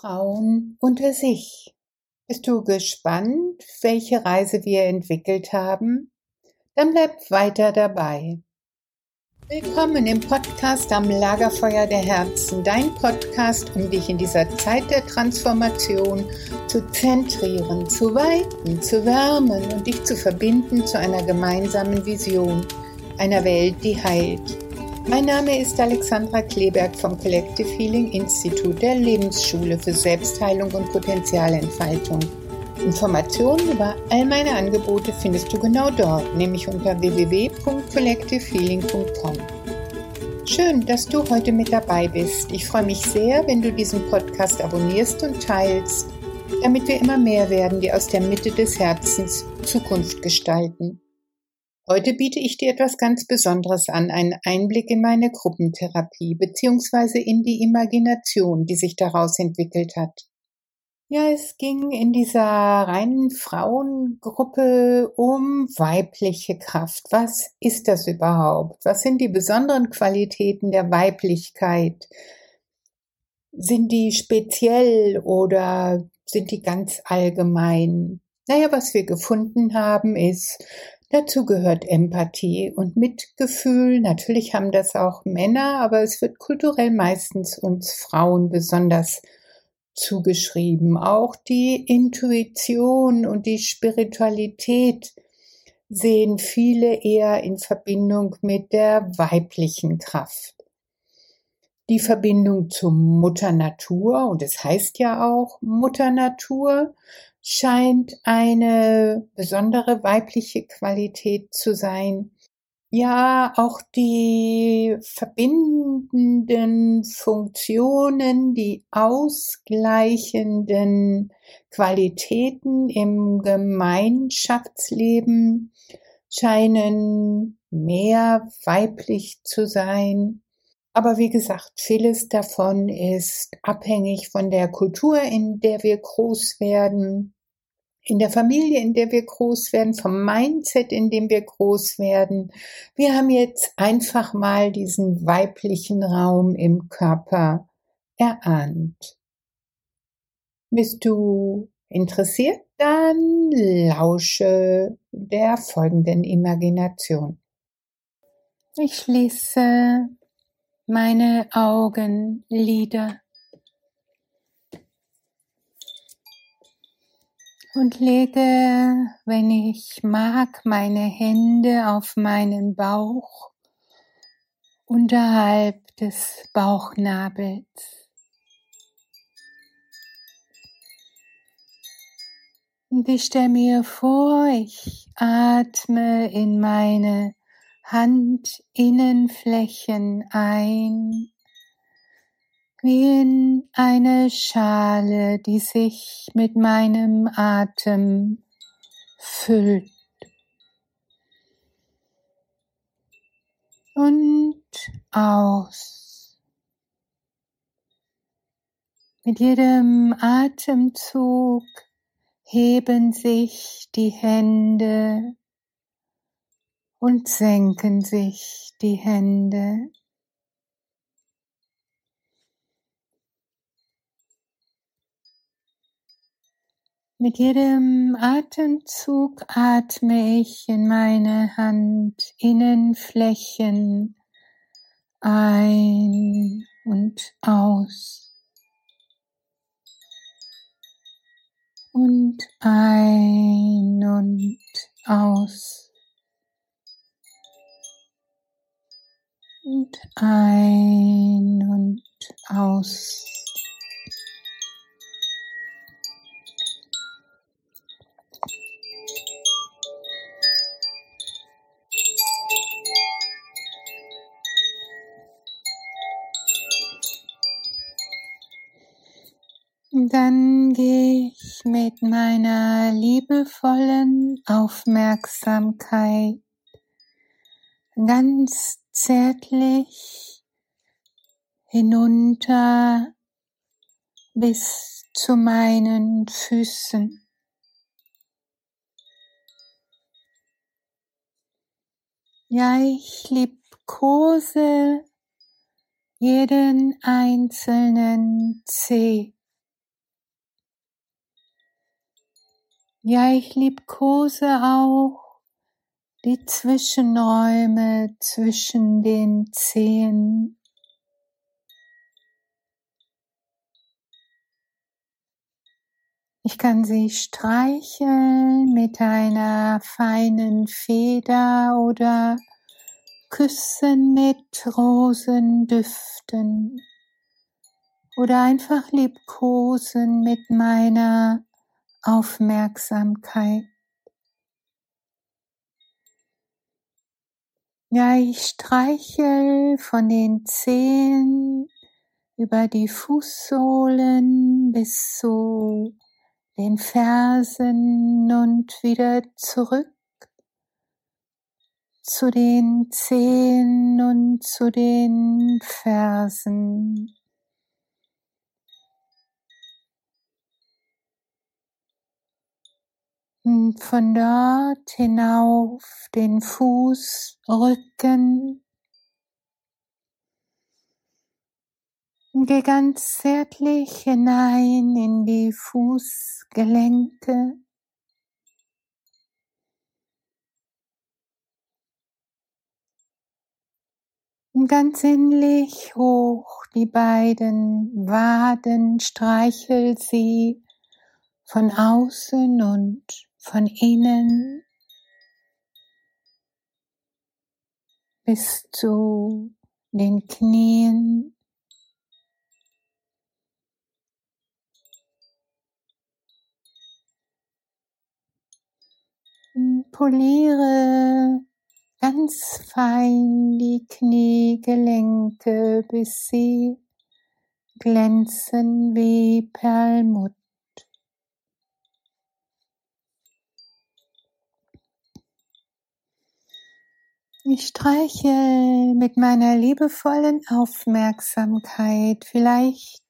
Frauen unter sich. Bist du gespannt, welche Reise wir entwickelt haben? Dann bleib weiter dabei. Willkommen im Podcast am Lagerfeuer der Herzen, dein Podcast, um dich in dieser Zeit der Transformation zu zentrieren, zu weiten, zu wärmen und dich zu verbinden zu einer gemeinsamen Vision, einer Welt, die heilt. Mein Name ist Alexandra Kleberg vom Collective Healing Institut der Lebensschule für Selbstheilung und Potenzialentfaltung. Informationen über all meine Angebote findest du genau dort, nämlich unter www.collectivehealing.com. Schön, dass du heute mit dabei bist. Ich freue mich sehr, wenn du diesen Podcast abonnierst und teilst, damit wir immer mehr werden, die aus der Mitte des Herzens Zukunft gestalten. Heute biete ich dir etwas ganz Besonderes an, einen Einblick in meine Gruppentherapie bzw. in die Imagination, die sich daraus entwickelt hat. Ja, es ging in dieser reinen Frauengruppe um weibliche Kraft. Was ist das überhaupt? Was sind die besonderen Qualitäten der Weiblichkeit? Sind die speziell oder sind die ganz allgemein? Naja, was wir gefunden haben, ist, Dazu gehört Empathie und Mitgefühl. Natürlich haben das auch Männer, aber es wird kulturell meistens uns Frauen besonders zugeschrieben. Auch die Intuition und die Spiritualität sehen viele eher in Verbindung mit der weiblichen Kraft. Die Verbindung zur Mutter Natur, und es heißt ja auch Mutter Natur, scheint eine besondere weibliche Qualität zu sein. Ja, auch die verbindenden Funktionen, die ausgleichenden Qualitäten im Gemeinschaftsleben scheinen mehr weiblich zu sein. Aber wie gesagt, vieles davon ist abhängig von der Kultur, in der wir groß werden, in der Familie, in der wir groß werden, vom Mindset, in dem wir groß werden. Wir haben jetzt einfach mal diesen weiblichen Raum im Körper erahnt. Bist du interessiert? Dann lausche der folgenden Imagination. Ich schließe meine Augenlider und lege, wenn ich mag, meine Hände auf meinen Bauch unterhalb des Bauchnabels. Und ich stelle mir vor, ich atme in meine Handinnenflächen ein, wie in eine Schale, die sich mit meinem Atem füllt. Und aus. Mit jedem Atemzug heben sich die Hände und senken sich die Hände. Mit jedem Atemzug atme ich in meine Handinnenflächen ein und aus. Und ein und aus. Und ein und aus. Dann gehe ich mit meiner liebevollen Aufmerksamkeit ganz zärtlich hinunter bis zu meinen Füßen. Ja, ich liebkose jeden einzelnen Zeh. Ja, ich liebkose auch die Zwischenräume zwischen den Zehen. Ich kann sie streicheln mit einer feinen Feder oder küssen mit Rosendüften oder einfach liebkosen mit meiner Aufmerksamkeit. Ja, ich streichel von den Zehen über die Fußsohlen bis zu den Fersen und wieder zurück zu den Zehen und zu den Fersen. Von dort hinauf den Fußrücken. Geh ganz zärtlich hinein in die Fußgelenke. Ganz sinnlich hoch die beiden Waden, streichel sie von außen und von innen bis zu den Knien. Poliere ganz fein die Kniegelenke, bis sie glänzen wie Perlmutt. Ich streiche mit meiner liebevollen Aufmerksamkeit, vielleicht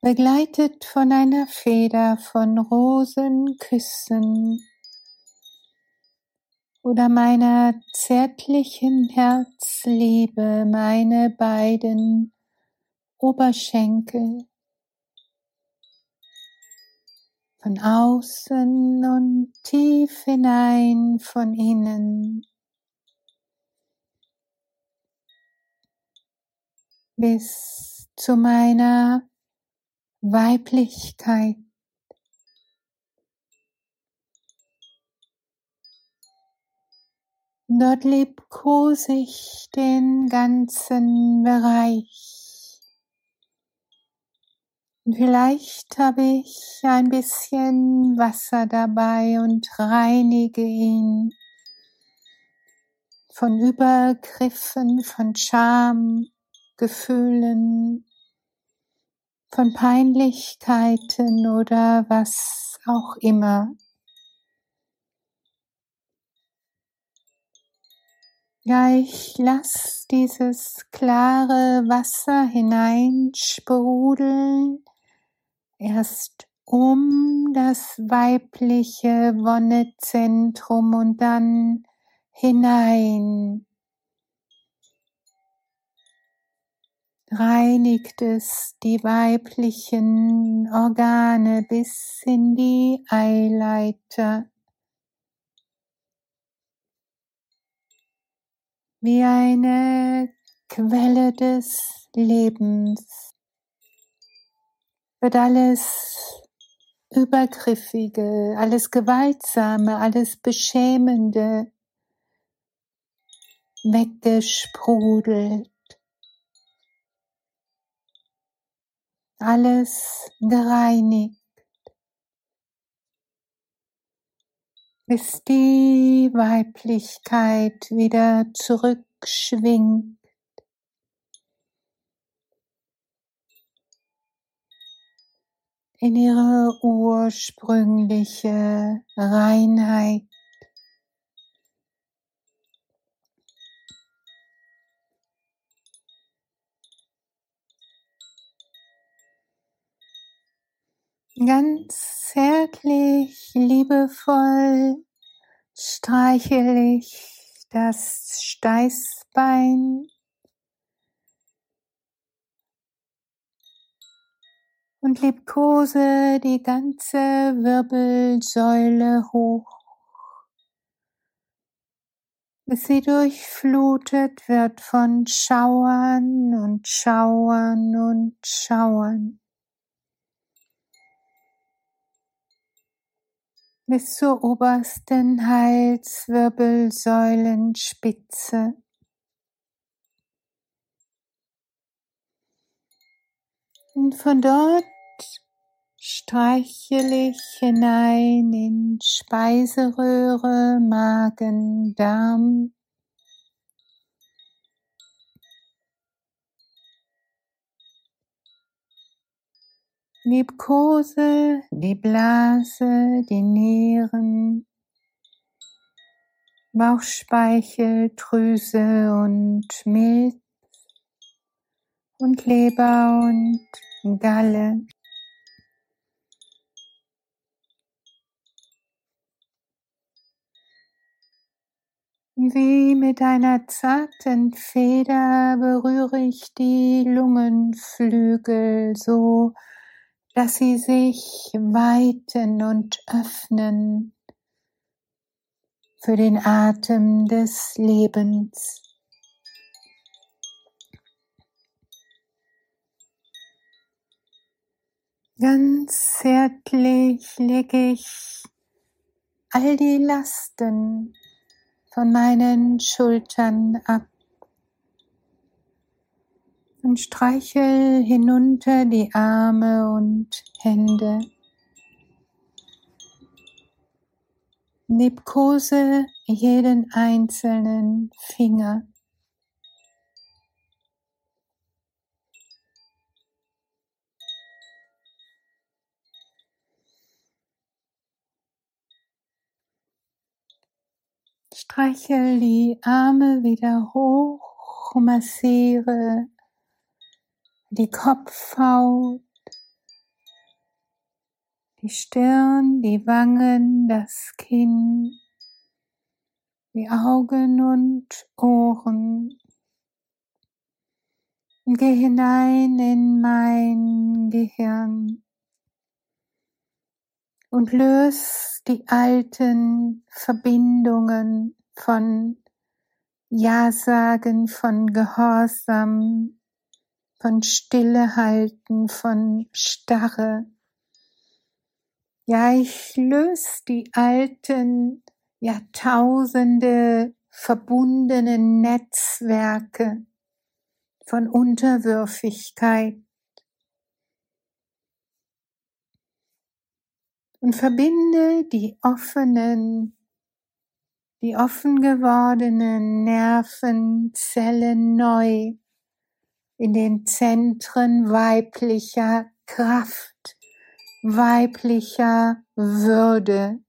begleitet von einer Feder von Rosenküssen oder meiner zärtlichen Herzliebe meine beiden Oberschenkel von außen und tief hinein von innen. Bis zu meiner Weiblichkeit. Dort liebkose ich den ganzen Bereich. Vielleicht habe ich ein bisschen Wasser dabei und reinige ihn von Übergriffen, von Scham, Gefühlen, von Peinlichkeiten oder was auch immer. Ja, ich lasse dieses klare Wasser hineinsprudeln, erst um das weibliche Wonnezentrum und dann hinein reinigt es die weiblichen Organe bis in die Eileiter. Wie eine Quelle des Lebens wird alles Übergriffige, alles Gewaltsame, alles Beschämende weggesprudelt. Alles gereinigt, bis die Weiblichkeit wieder zurückschwingt. in ihre ursprüngliche Reinheit. Ganz zärtlich, liebevoll streichel ich das Steißbein. und liebkose die ganze Wirbelsäule hoch, bis sie durchflutet wird von Schauern und Schauern und Schauern. Bis zur obersten Halswirbelsäulenspitze. Und von dort streichel ich hinein in Speiseröhre, Magen, Darm. Liebkose, die Blase, die Nieren, Bauchspeichel, Drüse und Milz und Leber und Galle. Wie mit einer zarten Feder berühre ich die Lungenflügel so, dass sie sich weiten und öffnen für den Atem des Lebens. Ganz zärtlich lege ich all die Lasten von meinen Schultern ab und streichel hinunter die Arme und Hände. Liebkose jeden einzelnen Finger. Streichel die Arme wieder hoch, massiere die Kopfhaut, die Stirn, die Wangen, das Kinn, die Augen und Ohren. Und geh hinein in mein Gehirn und löse die alten Verbindungen von Ja-Sagen, von Gehorsam, von Stille halten, von Starre. Ja, ich löse die alten Jahrtausende verbundenen Netzwerke von Unterwürfigkeit und verbinde die offenen, die offen gewordenen Nervenzellen neu in den Zentren weiblicher Kraft, weiblicher Würde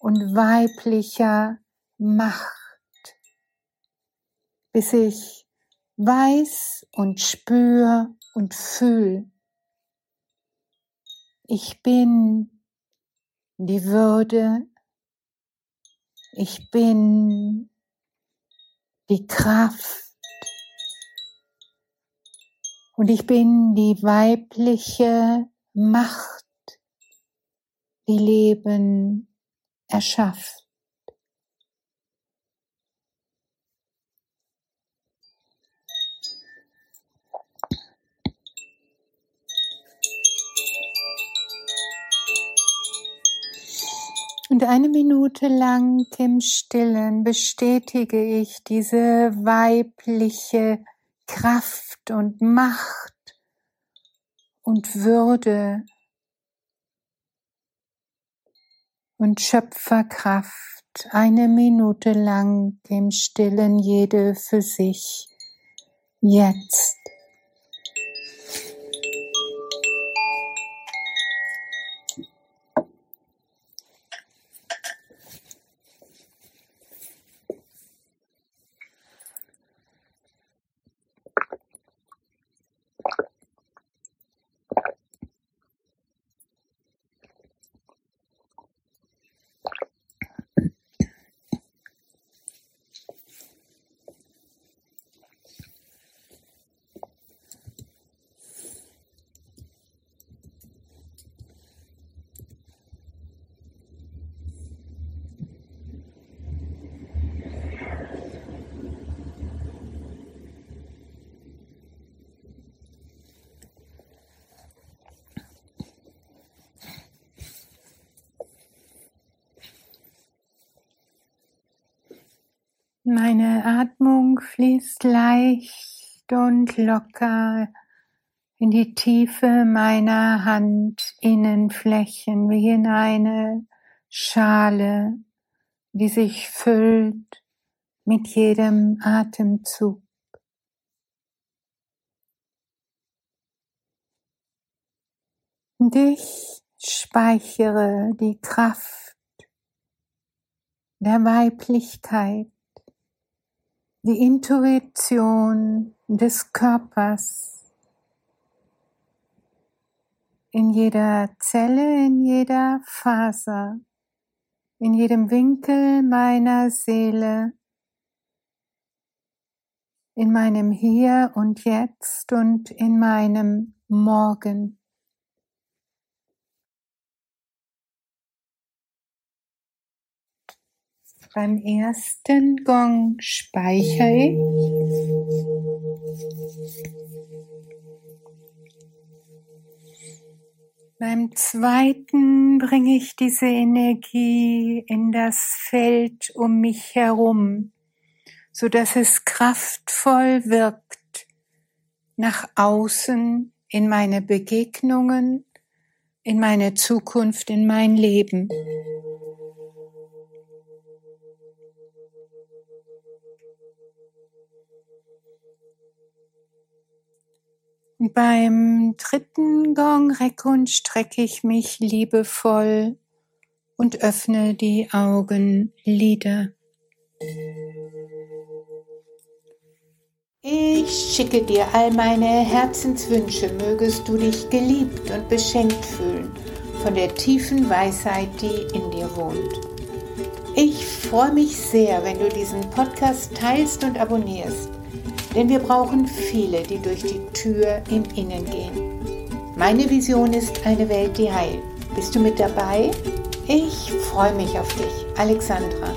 und weiblicher Macht, bis ich weiß und spür und fühl. Ich bin die Würde, ich bin die Kraft, und ich bin die weibliche Macht, die Leben erschafft. Und eine Minute lang im Stillen bestätige ich diese weibliche Kraft und Macht und Würde und Schöpferkraft eine Minute lang im Stillen jede für sich jetzt. Meine Atmung fließt leicht und locker in die Tiefe meiner Handinnenflächen wie in eine Schale, die sich füllt mit jedem Atemzug. Und ich speichere die Kraft der Weiblichkeit die Intuition des Körpers in jeder Zelle, in jeder Faser, in jedem Winkel meiner Seele, in meinem Hier und Jetzt und in meinem Morgen. Beim ersten Gong speichere ich. Beim zweiten bringe ich diese Energie in das Feld um mich herum, so dass es kraftvoll wirkt nach außen in meine Begegnungen, in meine Zukunft, in mein Leben. Beim dritten Gong recke und strecke ich mich liebevoll und öffne die Augenlider. Ich schicke dir all meine Herzenswünsche, mögest du dich geliebt und beschenkt fühlen von der tiefen Weisheit, die in dir wohnt. Ich freue mich sehr, wenn du diesen Podcast teilst und abonnierst denn wir brauchen viele, die durch die Tür im Innen gehen. Meine Vision ist eine Welt, die heilt. Bist du mit dabei? Ich freue mich auf dich, Alexandra.